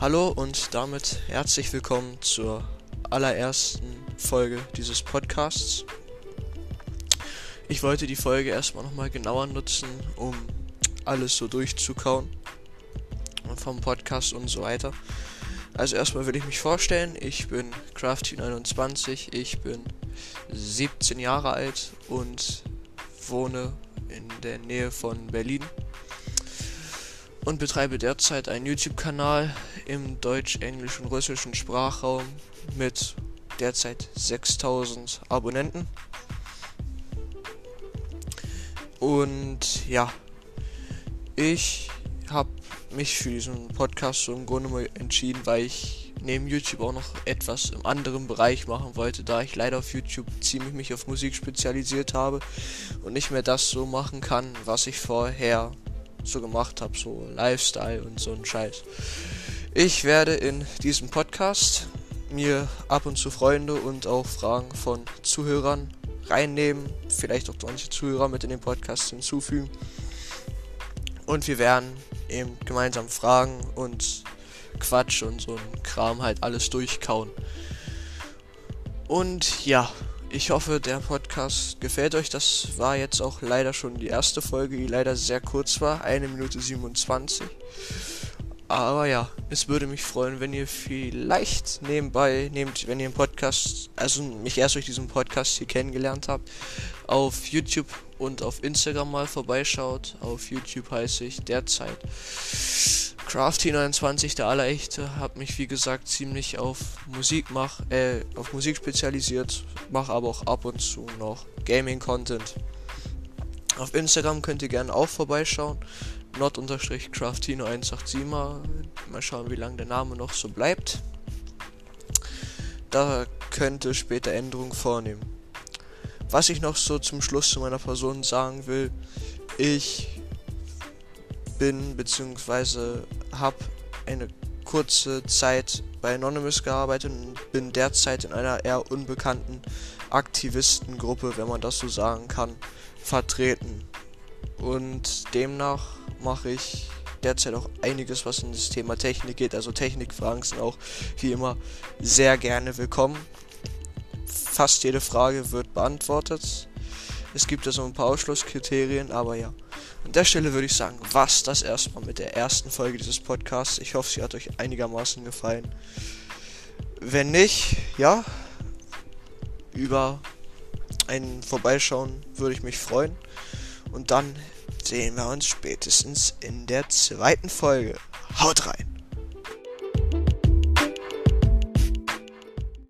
Hallo und damit herzlich willkommen zur allerersten Folge dieses Podcasts. Ich wollte die Folge erstmal nochmal genauer nutzen, um alles so durchzukauen vom Podcast und so weiter. Also erstmal will ich mich vorstellen, ich bin Crafty29, ich bin 17 Jahre alt und wohne in der Nähe von Berlin und betreibe derzeit einen YouTube-Kanal im deutsch, englisch und russischen Sprachraum mit derzeit 6000 Abonnenten. Und ja, ich habe mich für diesen Podcast so im Grunde mal entschieden, weil ich neben YouTube auch noch etwas im anderen Bereich machen wollte, da ich leider auf YouTube ziemlich mich auf Musik spezialisiert habe und nicht mehr das so machen kann, was ich vorher so gemacht habe, so Lifestyle und so ein Scheiß. Ich werde in diesem Podcast mir ab und zu Freunde und auch Fragen von Zuhörern reinnehmen, vielleicht auch manche Zuhörer mit in den Podcast hinzufügen. Und wir werden eben gemeinsam Fragen und Quatsch und so ein Kram halt alles durchkauen. Und ja, ich hoffe, der Podcast gefällt euch. Das war jetzt auch leider schon die erste Folge, die leider sehr kurz war. Eine Minute 27. Aber ja, es würde mich freuen, wenn ihr vielleicht nebenbei, nehmt, wenn ihr einen Podcast, also mich erst durch diesen Podcast hier kennengelernt habt, auf YouTube und auf Instagram mal vorbeischaut. Auf YouTube heiße ich derzeit Crafty29, der Allerechte, habe mich wie gesagt ziemlich auf Musik mach, äh, auf Musik spezialisiert, mache aber auch ab und zu noch Gaming-Content. Auf Instagram könnt ihr gerne auch vorbeischauen. Not-craftino187 mal, mal schauen, wie lange der Name noch so bleibt. Da könnte später Änderungen vornehmen. Was ich noch so zum Schluss zu meiner Person sagen will, ich bin bzw. habe eine kurze Zeit bei Anonymous gearbeitet und bin derzeit in einer eher unbekannten Aktivistengruppe, wenn man das so sagen kann, vertreten. Und demnach mache ich derzeit auch einiges, was in das Thema Technik geht. Also Technikfragen sind auch wie immer sehr gerne willkommen. Fast jede Frage wird beantwortet. Es gibt ja so ein paar Ausschlusskriterien, aber ja. An der Stelle würde ich sagen, was das erstmal mit der ersten Folge dieses Podcasts. Ich hoffe, sie hat euch einigermaßen gefallen. Wenn nicht, ja, über ein Vorbeischauen würde ich mich freuen. Und dann sehen wir uns spätestens in der zweiten Folge. Haut rein!